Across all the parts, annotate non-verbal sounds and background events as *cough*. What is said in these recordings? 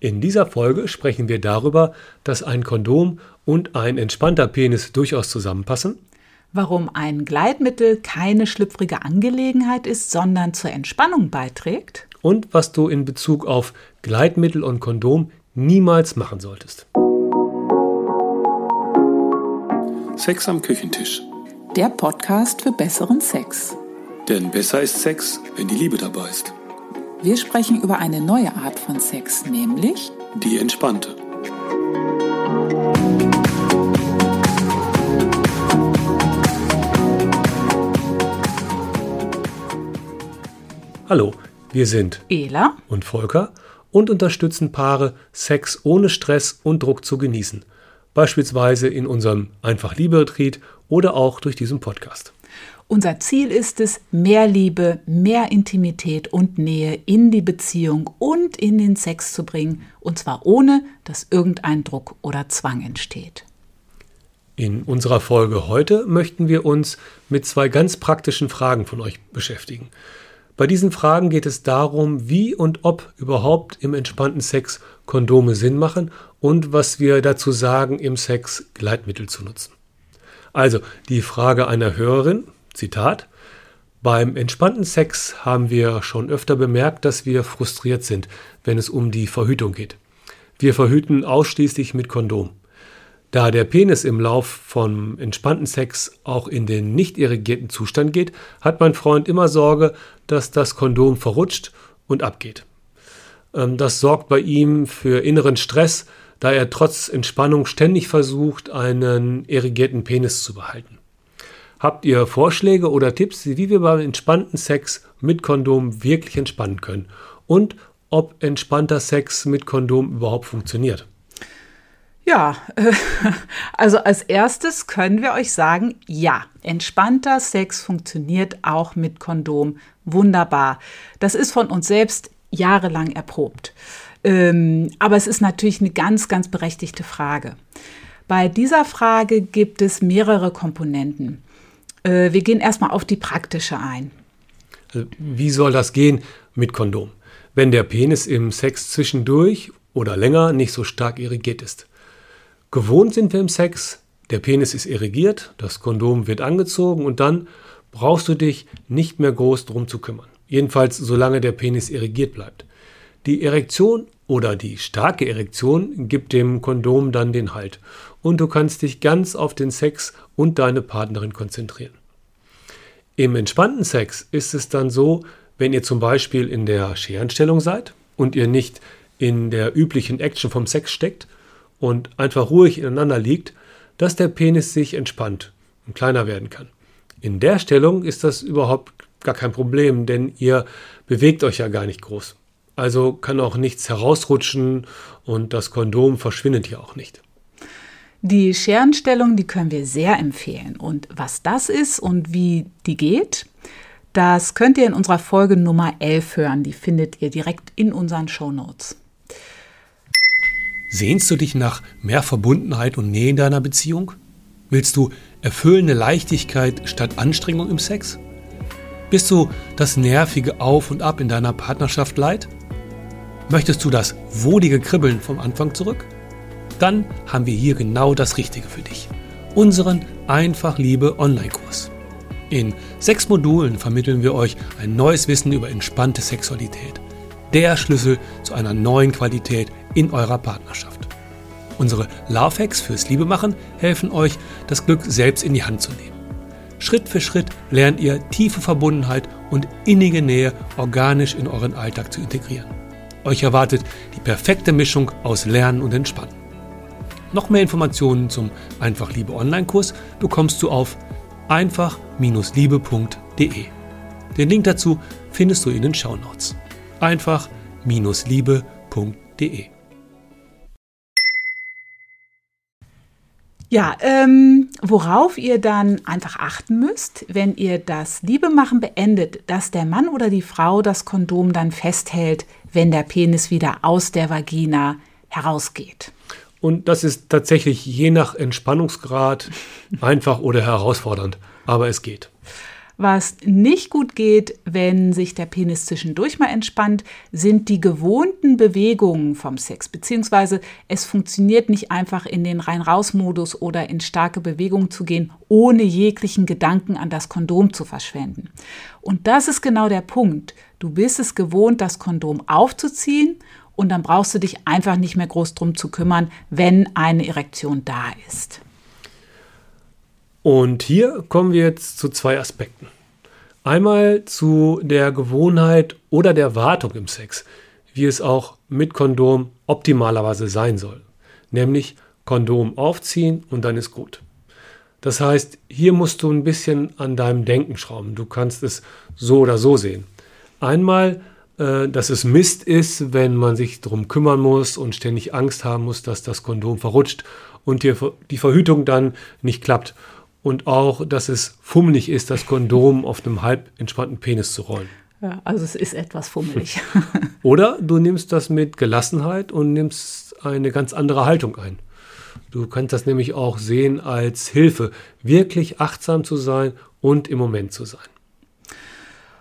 In dieser Folge sprechen wir darüber, dass ein Kondom und ein entspannter Penis durchaus zusammenpassen, warum ein Gleitmittel keine schlüpfrige Angelegenheit ist, sondern zur Entspannung beiträgt und was du in Bezug auf Gleitmittel und Kondom niemals machen solltest. Sex am Küchentisch. Der Podcast für besseren Sex. Denn besser ist Sex, wenn die Liebe dabei ist. Wir sprechen über eine neue Art von Sex, nämlich die entspannte. Hallo, wir sind Ela und Volker und unterstützen Paare, Sex ohne Stress und Druck zu genießen. Beispielsweise in unserem Einfach Liebe Retreat oder auch durch diesen Podcast. Unser Ziel ist es, mehr Liebe, mehr Intimität und Nähe in die Beziehung und in den Sex zu bringen, und zwar ohne, dass irgendein Druck oder Zwang entsteht. In unserer Folge heute möchten wir uns mit zwei ganz praktischen Fragen von euch beschäftigen. Bei diesen Fragen geht es darum, wie und ob überhaupt im entspannten Sex Kondome Sinn machen und was wir dazu sagen, im Sex Gleitmittel zu nutzen. Also die Frage einer Hörerin, Zitat, beim entspannten Sex haben wir schon öfter bemerkt, dass wir frustriert sind, wenn es um die Verhütung geht. Wir verhüten ausschließlich mit Kondom. Da der Penis im Lauf von entspannten Sex auch in den nicht irrigierten Zustand geht, hat mein Freund immer Sorge, dass das Kondom verrutscht und abgeht. Ähm, das sorgt bei ihm für inneren Stress, da er trotz Entspannung ständig versucht, einen irrigierten Penis zu behalten. Habt ihr Vorschläge oder Tipps, wie wir beim entspannten Sex mit Kondom wirklich entspannen können? Und ob entspannter Sex mit Kondom überhaupt funktioniert? Ja, *laughs* also als erstes können wir euch sagen, ja, entspannter Sex funktioniert auch mit Kondom wunderbar. Das ist von uns selbst jahrelang erprobt. Ähm, aber es ist natürlich eine ganz, ganz berechtigte Frage. Bei dieser Frage gibt es mehrere Komponenten. Äh, wir gehen erstmal auf die praktische ein. Äh, wie soll das gehen mit Kondom, wenn der Penis im Sex zwischendurch oder länger nicht so stark irrigiert ist? Gewohnt sind wir im Sex, der Penis ist irrigiert, das Kondom wird angezogen und dann brauchst du dich nicht mehr groß drum zu kümmern. Jedenfalls solange der Penis irrigiert bleibt. Die Erektion oder die starke Erektion gibt dem Kondom dann den Halt und du kannst dich ganz auf den Sex und deine Partnerin konzentrieren. Im entspannten Sex ist es dann so, wenn ihr zum Beispiel in der Scherenstellung seid und ihr nicht in der üblichen Action vom Sex steckt und einfach ruhig ineinander liegt, dass der Penis sich entspannt und kleiner werden kann. In der Stellung ist das überhaupt gar kein Problem, denn ihr bewegt euch ja gar nicht groß. Also kann auch nichts herausrutschen und das Kondom verschwindet ja auch nicht. Die Scherenstellung, die können wir sehr empfehlen. Und was das ist und wie die geht, das könnt ihr in unserer Folge Nummer 11 hören. Die findet ihr direkt in unseren Show Notes. Sehnst du dich nach mehr Verbundenheit und Nähe in deiner Beziehung? Willst du erfüllende Leichtigkeit statt Anstrengung im Sex? Bist du das nervige Auf und Ab in deiner Partnerschaft leid? Möchtest du das wohlige Kribbeln vom Anfang zurück? Dann haben wir hier genau das Richtige für dich. Unseren Einfach Liebe Online-Kurs. In sechs Modulen vermitteln wir euch ein neues Wissen über entspannte Sexualität. Der Schlüssel zu einer neuen Qualität in eurer Partnerschaft. Unsere Love Hacks fürs Liebemachen helfen euch, das Glück selbst in die Hand zu nehmen. Schritt für Schritt lernt ihr tiefe Verbundenheit und innige Nähe organisch in euren Alltag zu integrieren. Euch erwartet die perfekte Mischung aus Lernen und Entspannen. Noch mehr Informationen zum Einfach Liebe Online-Kurs bekommst du auf einfach-liebe.de. Den Link dazu findest du in den Shownotes. einfach-liebe.de. Ja, ähm, worauf ihr dann einfach achten müsst, wenn ihr das Liebemachen beendet, dass der Mann oder die Frau das Kondom dann festhält, wenn der Penis wieder aus der Vagina herausgeht. Und das ist tatsächlich je nach Entspannungsgrad *laughs* einfach oder herausfordernd, aber es geht. Was nicht gut geht, wenn sich der Penis zwischendurch mal entspannt, sind die gewohnten Bewegungen vom Sex, beziehungsweise es funktioniert nicht einfach in den Rein-Raus-Modus oder in starke Bewegungen zu gehen, ohne jeglichen Gedanken an das Kondom zu verschwenden. Und das ist genau der Punkt. Du bist es gewohnt, das Kondom aufzuziehen und dann brauchst du dich einfach nicht mehr groß drum zu kümmern, wenn eine Erektion da ist. Und hier kommen wir jetzt zu zwei Aspekten. Einmal zu der Gewohnheit oder der Wartung im Sex, wie es auch mit Kondom optimalerweise sein soll. Nämlich Kondom aufziehen und dann ist gut. Das heißt, hier musst du ein bisschen an deinem Denken schrauben. Du kannst es so oder so sehen. Einmal, äh, dass es Mist ist, wenn man sich darum kümmern muss und ständig Angst haben muss, dass das Kondom verrutscht und die Verhütung dann nicht klappt und auch, dass es fummelig ist, das Kondom auf einem halb entspannten Penis zu rollen. Ja, also es ist etwas fummelig. *laughs* Oder du nimmst das mit Gelassenheit und nimmst eine ganz andere Haltung ein. Du kannst das nämlich auch sehen als Hilfe, wirklich achtsam zu sein und im Moment zu sein.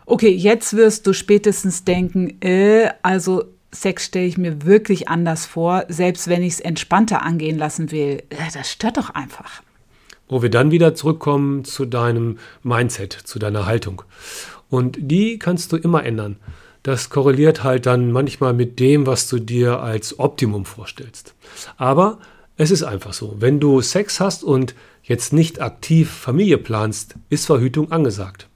Okay, jetzt wirst du spätestens denken, äh, also Sex stelle ich mir wirklich anders vor, selbst wenn ich es entspannter angehen lassen will. Äh, das stört doch einfach wo wir dann wieder zurückkommen zu deinem Mindset, zu deiner Haltung. Und die kannst du immer ändern. Das korreliert halt dann manchmal mit dem, was du dir als Optimum vorstellst. Aber es ist einfach so. Wenn du Sex hast und jetzt nicht aktiv Familie planst, ist Verhütung angesagt.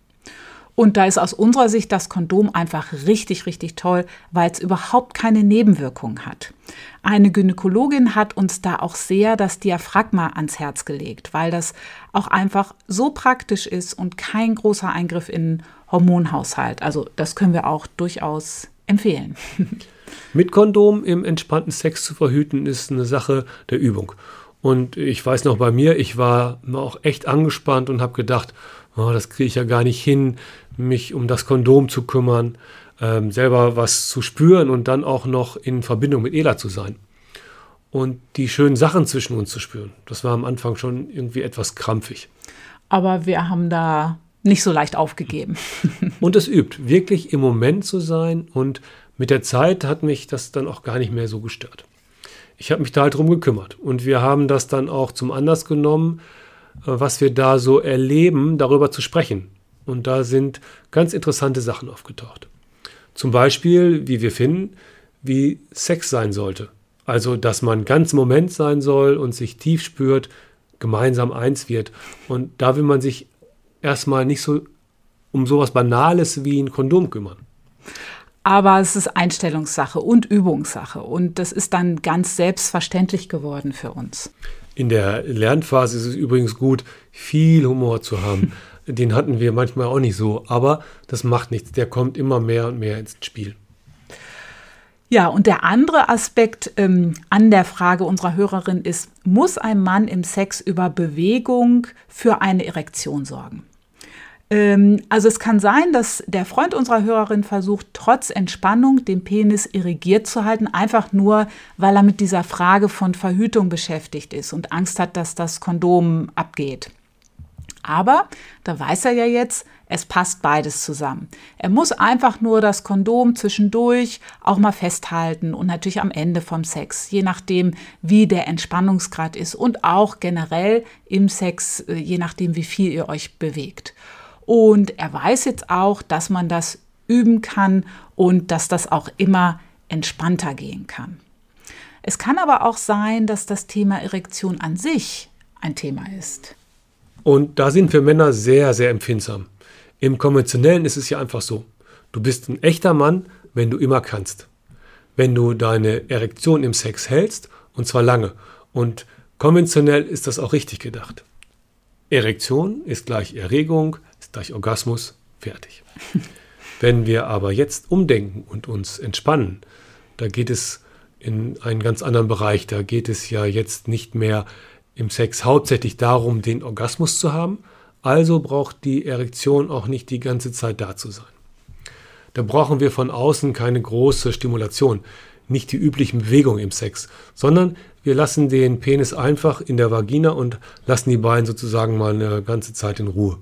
Und da ist aus unserer Sicht das Kondom einfach richtig, richtig toll, weil es überhaupt keine Nebenwirkungen hat. Eine Gynäkologin hat uns da auch sehr das Diaphragma ans Herz gelegt, weil das auch einfach so praktisch ist und kein großer Eingriff in den Hormonhaushalt. Also das können wir auch durchaus empfehlen. *laughs* Mit Kondom im entspannten Sex zu verhüten ist eine Sache der Übung. Und ich weiß noch bei mir, ich war auch echt angespannt und habe gedacht, oh, das kriege ich ja gar nicht hin, mich um das Kondom zu kümmern, ähm, selber was zu spüren und dann auch noch in Verbindung mit Ela zu sein. Und die schönen Sachen zwischen uns zu spüren. Das war am Anfang schon irgendwie etwas krampfig. Aber wir haben da nicht so leicht aufgegeben. *laughs* und es übt, wirklich im Moment zu sein. Und mit der Zeit hat mich das dann auch gar nicht mehr so gestört. Ich habe mich da halt drum gekümmert. Und wir haben das dann auch zum Anlass genommen, äh, was wir da so erleben, darüber zu sprechen. Und da sind ganz interessante Sachen aufgetaucht. Zum Beispiel, wie wir finden, wie Sex sein sollte. Also, dass man ganz im Moment sein soll und sich tief spürt, gemeinsam eins wird. Und da will man sich erstmal nicht so um sowas Banales wie ein Kondom kümmern. Aber es ist Einstellungssache und Übungssache. Und das ist dann ganz selbstverständlich geworden für uns. In der Lernphase ist es übrigens gut, viel Humor zu haben. Den hatten wir manchmal auch nicht so, aber das macht nichts. Der kommt immer mehr und mehr ins Spiel. Ja, und der andere Aspekt ähm, an der Frage unserer Hörerin ist, muss ein Mann im Sex über Bewegung für eine Erektion sorgen? Ähm, also es kann sein, dass der Freund unserer Hörerin versucht, trotz Entspannung den Penis irrigiert zu halten, einfach nur, weil er mit dieser Frage von Verhütung beschäftigt ist und Angst hat, dass das Kondom abgeht. Aber da weiß er ja jetzt, es passt beides zusammen. Er muss einfach nur das Kondom zwischendurch auch mal festhalten und natürlich am Ende vom Sex, je nachdem, wie der Entspannungsgrad ist und auch generell im Sex, äh, je nachdem, wie viel ihr euch bewegt. Und er weiß jetzt auch, dass man das üben kann und dass das auch immer entspannter gehen kann. Es kann aber auch sein, dass das Thema Erektion an sich ein Thema ist. Und da sind wir Männer sehr, sehr empfindsam. Im konventionellen ist es ja einfach so. Du bist ein echter Mann, wenn du immer kannst. Wenn du deine Erektion im Sex hältst, und zwar lange. Und konventionell ist das auch richtig gedacht. Erektion ist gleich Erregung, ist gleich Orgasmus, fertig. *laughs* Wenn wir aber jetzt umdenken und uns entspannen, da geht es in einen ganz anderen Bereich. Da geht es ja jetzt nicht mehr im Sex hauptsächlich darum, den Orgasmus zu haben, also braucht die Erektion auch nicht die ganze Zeit da zu sein. Da brauchen wir von außen keine große Stimulation, nicht die üblichen Bewegungen im Sex, sondern wir lassen den Penis einfach in der Vagina und lassen die Beine sozusagen mal eine ganze Zeit in Ruhe.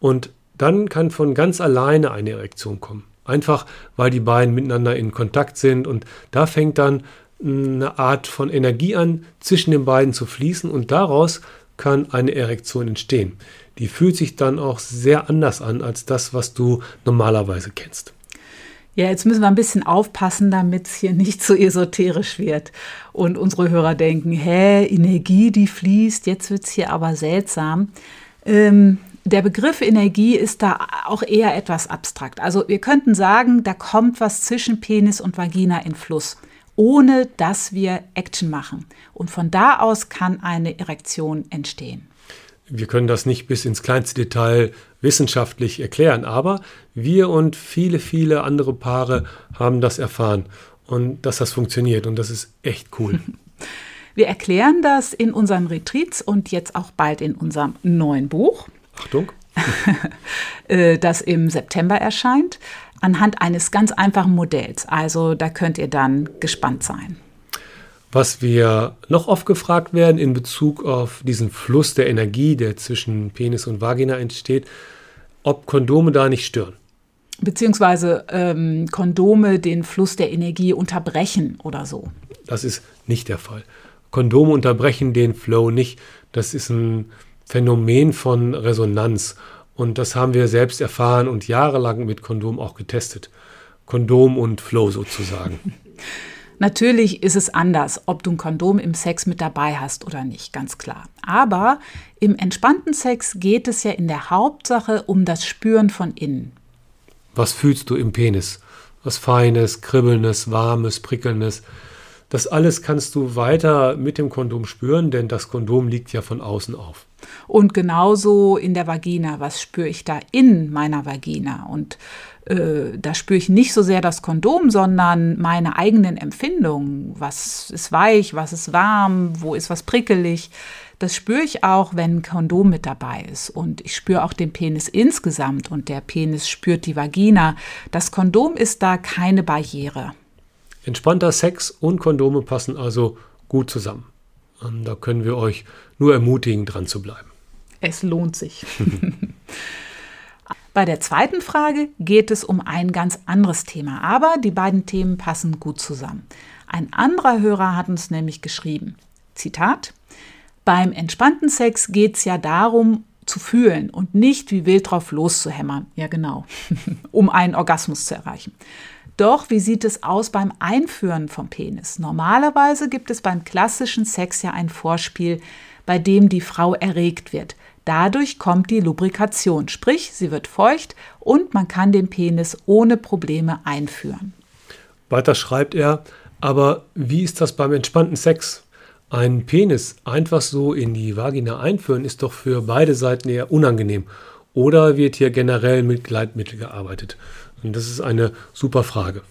Und dann kann von ganz alleine eine Erektion kommen. Einfach weil die beiden miteinander in Kontakt sind und da fängt dann eine Art von Energie an, zwischen den beiden zu fließen und daraus kann eine Erektion entstehen. Die fühlt sich dann auch sehr anders an als das, was du normalerweise kennst. Ja, jetzt müssen wir ein bisschen aufpassen, damit es hier nicht zu so esoterisch wird und unsere Hörer denken, hä, Energie, die fließt, jetzt wird es hier aber seltsam. Ähm, der Begriff Energie ist da auch eher etwas abstrakt. Also wir könnten sagen, da kommt was zwischen Penis und Vagina in Fluss, ohne dass wir Action machen. Und von da aus kann eine Erektion entstehen. Wir können das nicht bis ins kleinste Detail wissenschaftlich erklären, aber wir und viele, viele andere Paare haben das erfahren und dass das funktioniert und das ist echt cool. *laughs* Wir erklären das in unseren Retreats und jetzt auch bald in unserem neuen Buch. Achtung. *laughs* Äh, das im September erscheint, anhand eines ganz einfachen Modells. Also da könnt ihr dann gespannt sein. Was wir noch oft gefragt werden in Bezug auf diesen Fluss der Energie, der zwischen Penis und Vagina entsteht, ob Kondome da nicht stören. Beziehungsweise ähm, Kondome den Fluss der Energie unterbrechen oder so. Das ist nicht der Fall. Kondome unterbrechen den Flow nicht. Das ist ein Phänomen von Resonanz. Und das haben wir selbst erfahren und jahrelang mit Kondom auch getestet. Kondom und Flow sozusagen. *laughs* Natürlich ist es anders, ob du ein Kondom im Sex mit dabei hast oder nicht, ganz klar. Aber im entspannten Sex geht es ja in der Hauptsache um das Spüren von innen. Was fühlst du im Penis? Was Feines, Kribbelndes, Warmes, Prickelndes. Das alles kannst du weiter mit dem Kondom spüren, denn das Kondom liegt ja von außen auf. Und genauso in der Vagina. Was spüre ich da in meiner Vagina? Und äh, da spüre ich nicht so sehr das Kondom, sondern meine eigenen Empfindungen. Was ist weich, was ist warm, wo ist was prickelig. Das spüre ich auch, wenn ein Kondom mit dabei ist. Und ich spüre auch den Penis insgesamt und der Penis spürt die Vagina. Das Kondom ist da keine Barriere. Entspannter Sex und Kondome passen also gut zusammen. Und da können wir euch nur ermutigen, dran zu bleiben. Es lohnt sich. *laughs* Bei der zweiten Frage geht es um ein ganz anderes Thema, aber die beiden Themen passen gut zusammen. Ein anderer Hörer hat uns nämlich geschrieben, Zitat, beim entspannten Sex geht es ja darum, zu fühlen und nicht wie wild drauf loszuhämmern. Ja, genau, *laughs* um einen Orgasmus zu erreichen. Doch wie sieht es aus beim Einführen vom Penis? Normalerweise gibt es beim klassischen Sex ja ein Vorspiel, bei dem die Frau erregt wird. Dadurch kommt die Lubrikation, sprich sie wird feucht und man kann den Penis ohne Probleme einführen. Weiter schreibt er, aber wie ist das beim entspannten Sex? Ein Penis einfach so in die Vagina einführen ist doch für beide Seiten eher unangenehm. Oder wird hier generell mit Gleitmittel gearbeitet? Und das ist eine super Frage.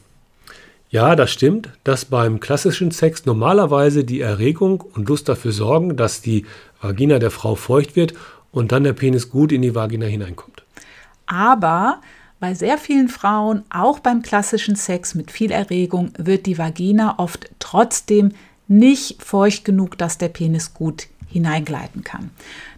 Ja, das stimmt, dass beim klassischen Sex normalerweise die Erregung und Lust dafür sorgen, dass die Vagina der Frau feucht wird und dann der Penis gut in die Vagina hineinkommt. Aber bei sehr vielen Frauen, auch beim klassischen Sex mit viel Erregung, wird die Vagina oft trotzdem nicht feucht genug, dass der Penis gut hineingleiten kann.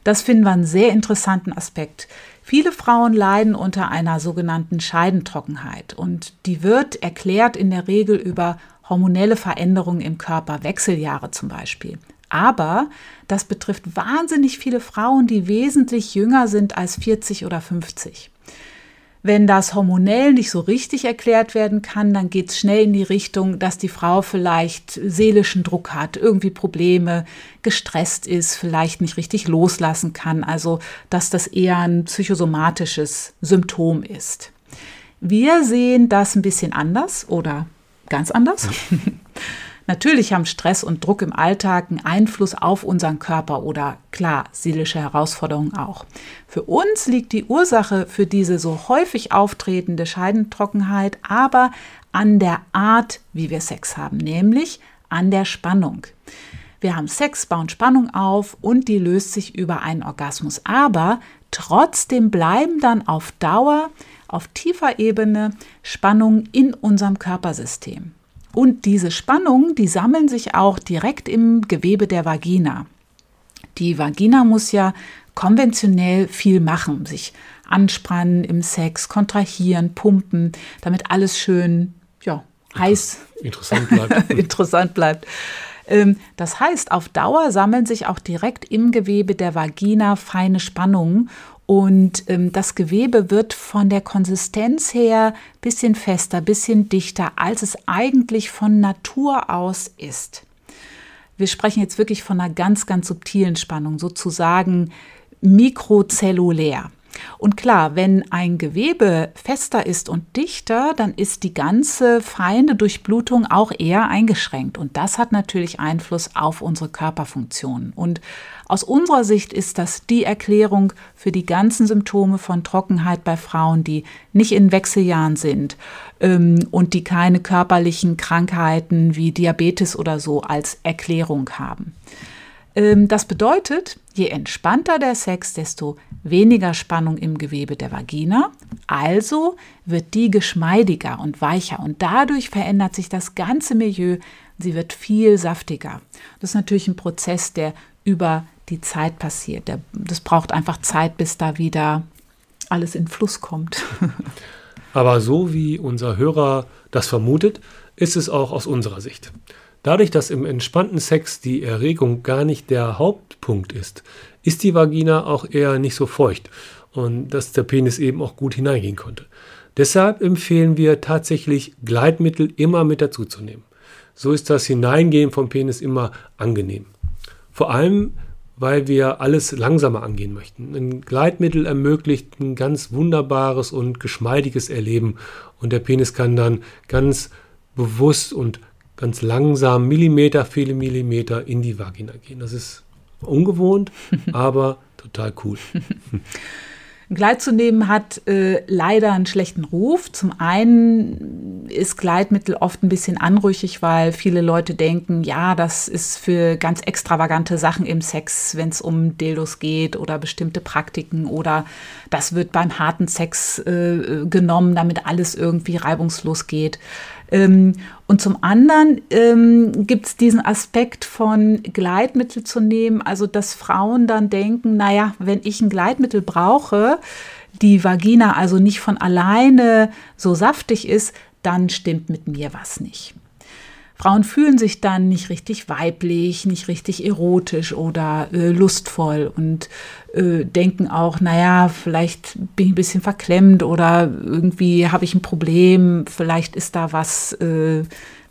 Das finden wir einen sehr interessanten Aspekt. Viele Frauen leiden unter einer sogenannten Scheidentrockenheit und die wird erklärt in der Regel über hormonelle Veränderungen im Körper, Wechseljahre zum Beispiel. Aber das betrifft wahnsinnig viele Frauen, die wesentlich jünger sind als 40 oder 50. Wenn das hormonell nicht so richtig erklärt werden kann, dann geht es schnell in die Richtung, dass die Frau vielleicht seelischen Druck hat, irgendwie Probleme, gestresst ist, vielleicht nicht richtig loslassen kann, also dass das eher ein psychosomatisches Symptom ist. Wir sehen das ein bisschen anders oder ganz anders. *laughs* Natürlich haben Stress und Druck im Alltag einen Einfluss auf unseren Körper oder klar, seelische Herausforderungen auch. Für uns liegt die Ursache für diese so häufig auftretende Scheidentrockenheit aber an der Art, wie wir Sex haben, nämlich an der Spannung. Wir haben Sex, bauen Spannung auf und die löst sich über einen Orgasmus. Aber trotzdem bleiben dann auf Dauer, auf tiefer Ebene Spannungen in unserem Körpersystem. Und diese Spannungen, die sammeln sich auch direkt im Gewebe der Vagina. Die Vagina muss ja konventionell viel machen, sich anspannen im Sex, kontrahieren, pumpen, damit alles schön, ja, heiß interessant bleibt. *laughs* interessant bleibt. Ähm, das heißt, auf Dauer sammeln sich auch direkt im Gewebe der Vagina feine Spannungen und ähm, das Gewebe wird von der Konsistenz her bisschen fester, bisschen dichter, als es eigentlich von Natur aus ist. Wir sprechen jetzt wirklich von einer ganz, ganz subtilen Spannung, sozusagen mikrozellulär. Und klar, wenn ein Gewebe fester ist und dichter, dann ist die ganze feine Durchblutung auch eher eingeschränkt. Und das hat natürlich Einfluss auf unsere Körperfunktionen. Und aus unserer Sicht ist das die Erklärung für die ganzen Symptome von Trockenheit bei Frauen, die nicht in Wechseljahren sind ähm, und die keine körperlichen Krankheiten wie Diabetes oder so als Erklärung haben. Ähm, das bedeutet, je entspannter der Sex, desto weniger Spannung im Gewebe der Vagina. Also wird die geschmeidiger und weicher und dadurch verändert sich das ganze Milieu. Sie wird viel saftiger. Das ist natürlich ein Prozess, der über die Zeit passiert. Das braucht einfach Zeit, bis da wieder alles in Fluss kommt. *laughs* Aber so wie unser Hörer das vermutet, ist es auch aus unserer Sicht. Dadurch, dass im entspannten Sex die Erregung gar nicht der Hauptpunkt ist, ist die Vagina auch eher nicht so feucht und dass der Penis eben auch gut hineingehen konnte. Deshalb empfehlen wir tatsächlich Gleitmittel immer mit dazu zu nehmen. So ist das Hineingehen vom Penis immer angenehm. Vor allem, weil wir alles langsamer angehen möchten. Ein Gleitmittel ermöglicht ein ganz wunderbares und geschmeidiges Erleben und der Penis kann dann ganz bewusst und ganz langsam, Millimeter, viele Millimeter in die Vagina gehen. Das ist ungewohnt, *laughs* aber total cool. *laughs* Gleit zu nehmen hat äh, leider einen schlechten Ruf. Zum einen ist Gleitmittel oft ein bisschen anrüchig, weil viele Leute denken, ja, das ist für ganz extravagante Sachen im Sex, wenn es um Dildos geht oder bestimmte Praktiken oder das wird beim harten Sex äh, genommen, damit alles irgendwie reibungslos geht. Ähm, und zum anderen ähm, gibt es diesen Aspekt von Gleitmittel zu nehmen, also dass Frauen dann denken, naja, wenn ich ein Gleitmittel brauche, die Vagina also nicht von alleine so saftig ist, dann stimmt mit mir was nicht. Frauen fühlen sich dann nicht richtig weiblich, nicht richtig erotisch oder äh, lustvoll und äh, denken auch, naja, vielleicht bin ich ein bisschen verklemmt oder irgendwie habe ich ein Problem, vielleicht ist da was äh,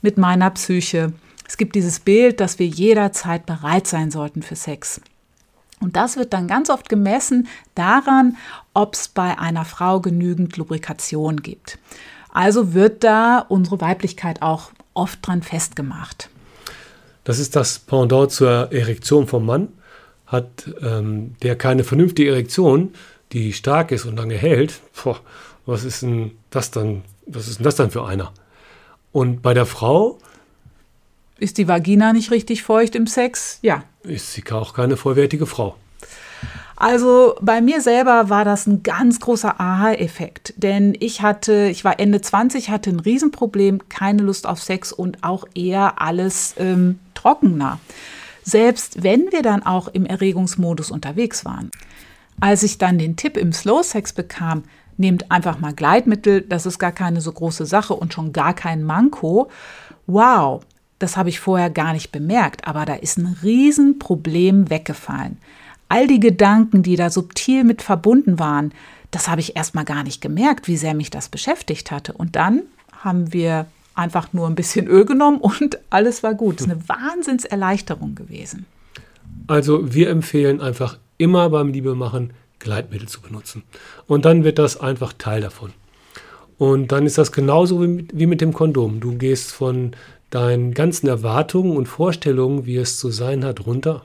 mit meiner Psyche. Es gibt dieses Bild, dass wir jederzeit bereit sein sollten für Sex. Und das wird dann ganz oft gemessen daran, ob es bei einer Frau genügend Lubrikation gibt. Also wird da unsere Weiblichkeit auch oft dran festgemacht. Das ist das Pendant zur Erektion vom Mann. Hat ähm, der keine vernünftige Erektion, die stark ist und lange hält, boah, was ist denn das dann? Was ist denn das dann für einer? Und bei der Frau ist die Vagina nicht richtig feucht im Sex? Ja. Ist sie auch keine vollwertige Frau. Also bei mir selber war das ein ganz großer Aha-Effekt, denn ich hatte, ich war Ende 20, hatte ein Riesenproblem, keine Lust auf Sex und auch eher alles ähm, trockener. Selbst wenn wir dann auch im Erregungsmodus unterwegs waren. Als ich dann den Tipp im Slow Sex bekam, nehmt einfach mal Gleitmittel, das ist gar keine so große Sache und schon gar kein Manko. Wow, das habe ich vorher gar nicht bemerkt, aber da ist ein Riesenproblem weggefallen all die Gedanken, die da subtil mit verbunden waren, das habe ich erstmal gar nicht gemerkt, wie sehr mich das beschäftigt hatte. Und dann haben wir einfach nur ein bisschen Öl genommen und *laughs* alles war gut. Das ist eine Wahnsinnserleichterung gewesen. Also wir empfehlen einfach immer beim Liebemachen Gleitmittel zu benutzen. Und dann wird das einfach Teil davon. Und dann ist das genauso wie mit, wie mit dem Kondom. Du gehst von deinen ganzen Erwartungen und Vorstellungen, wie es zu sein hat, runter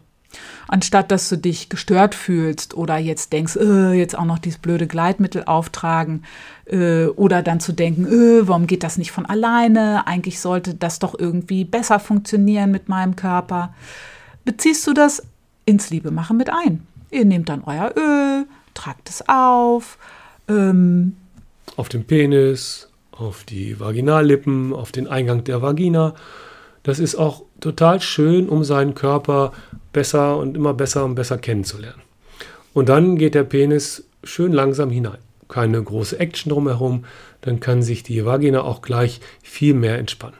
Anstatt dass du dich gestört fühlst oder jetzt denkst, äh, jetzt auch noch dieses blöde Gleitmittel auftragen äh, oder dann zu denken, äh, warum geht das nicht von alleine? Eigentlich sollte das doch irgendwie besser funktionieren mit meinem Körper. Beziehst du das ins Liebemachen mit ein? Ihr nehmt dann euer Öl, tragt es auf. Ähm, auf den Penis, auf die Vaginallippen, auf den Eingang der Vagina. Das ist auch total schön, um seinen Körper besser und immer besser und besser kennenzulernen. Und dann geht der Penis schön langsam hinein. Keine große Action drumherum, dann kann sich die Vagina auch gleich viel mehr entspannen.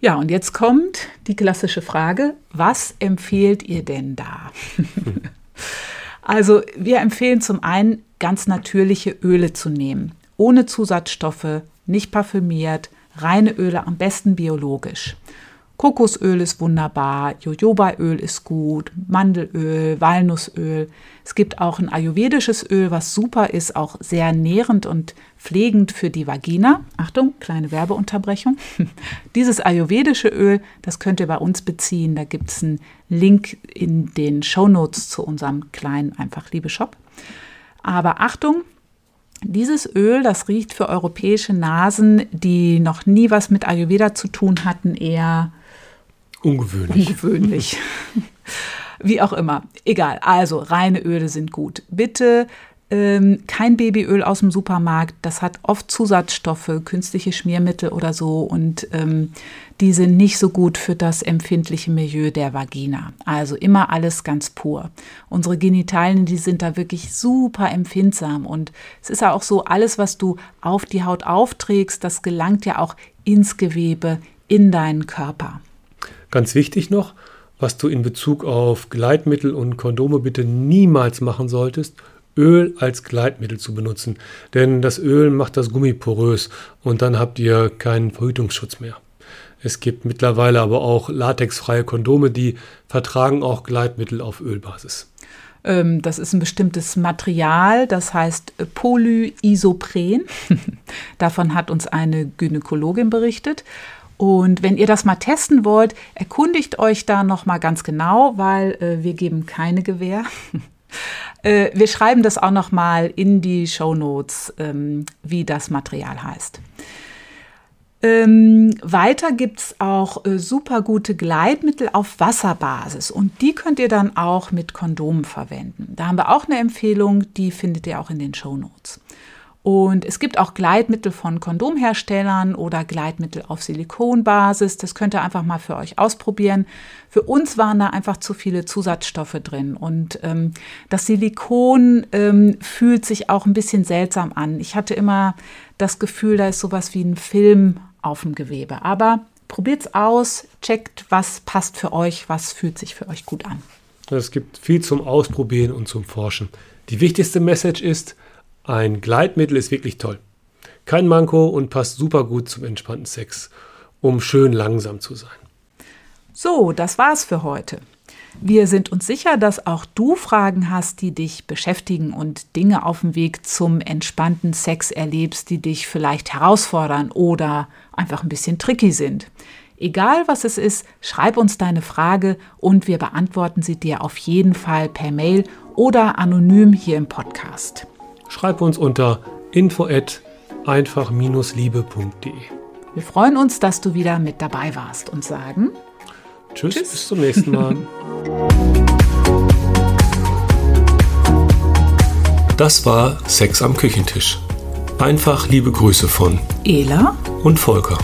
Ja, und jetzt kommt die klassische Frage, was empfehlt ihr denn da? *laughs* also wir empfehlen zum einen ganz natürliche Öle zu nehmen, ohne Zusatzstoffe, nicht parfümiert, reine Öle, am besten biologisch. Kokosöl ist wunderbar, Jojobaöl ist gut, Mandelöl, Walnussöl. Es gibt auch ein ayurvedisches Öl, was super ist, auch sehr nährend und pflegend für die Vagina. Achtung, kleine Werbeunterbrechung. *laughs* Dieses ayurvedische Öl, das könnt ihr bei uns beziehen. Da gibt es einen Link in den Show Notes zu unserem kleinen Einfach Liebe Shop. Aber Achtung, dieses Öl, das riecht für europäische Nasen, die noch nie was mit Ayurveda zu tun hatten, eher Ungewöhnlich. Ungewöhnlich. *laughs* Wie auch immer. Egal. Also, reine Öle sind gut. Bitte ähm, kein Babyöl aus dem Supermarkt. Das hat oft Zusatzstoffe, künstliche Schmiermittel oder so. Und ähm, die sind nicht so gut für das empfindliche Milieu der Vagina. Also immer alles ganz pur. Unsere Genitalien, die sind da wirklich super empfindsam. Und es ist ja auch so, alles, was du auf die Haut aufträgst, das gelangt ja auch ins Gewebe, in deinen Körper. Ganz wichtig noch, was du in Bezug auf Gleitmittel und Kondome bitte niemals machen solltest, Öl als Gleitmittel zu benutzen. Denn das Öl macht das Gummi porös und dann habt ihr keinen Verhütungsschutz mehr. Es gibt mittlerweile aber auch latexfreie Kondome, die vertragen auch Gleitmittel auf Ölbasis. Ähm, das ist ein bestimmtes Material, das heißt Polyisopren. *laughs* Davon hat uns eine Gynäkologin berichtet. Und wenn ihr das mal testen wollt, erkundigt euch da noch mal ganz genau, weil äh, wir geben keine Gewähr. *laughs* äh, wir schreiben das auch noch mal in die Show Notes, ähm, wie das Material heißt. Ähm, weiter gibt es auch äh, super gute Gleitmittel auf Wasserbasis und die könnt ihr dann auch mit Kondomen verwenden. Da haben wir auch eine Empfehlung, die findet ihr auch in den Show Notes. Und es gibt auch Gleitmittel von Kondomherstellern oder Gleitmittel auf Silikonbasis. Das könnt ihr einfach mal für euch ausprobieren. Für uns waren da einfach zu viele Zusatzstoffe drin. Und ähm, das Silikon ähm, fühlt sich auch ein bisschen seltsam an. Ich hatte immer das Gefühl, da ist sowas wie ein Film auf dem Gewebe. Aber probiert's aus, checkt, was passt für euch, was fühlt sich für euch gut an. Es gibt viel zum Ausprobieren und zum Forschen. Die wichtigste Message ist, ein Gleitmittel ist wirklich toll. Kein Manko und passt super gut zum entspannten Sex, um schön langsam zu sein. So, das war's für heute. Wir sind uns sicher, dass auch du Fragen hast, die dich beschäftigen und Dinge auf dem Weg zum entspannten Sex erlebst, die dich vielleicht herausfordern oder einfach ein bisschen tricky sind. Egal was es ist, schreib uns deine Frage und wir beantworten sie dir auf jeden Fall per Mail oder anonym hier im Podcast schreib uns unter info einfach-liebe.de. Wir freuen uns, dass du wieder mit dabei warst und sagen Tschüss, Tschüss. bis zum nächsten Mal. *laughs* Das war Sex am Küchentisch. Einfach liebe Grüße von Ela und Volker.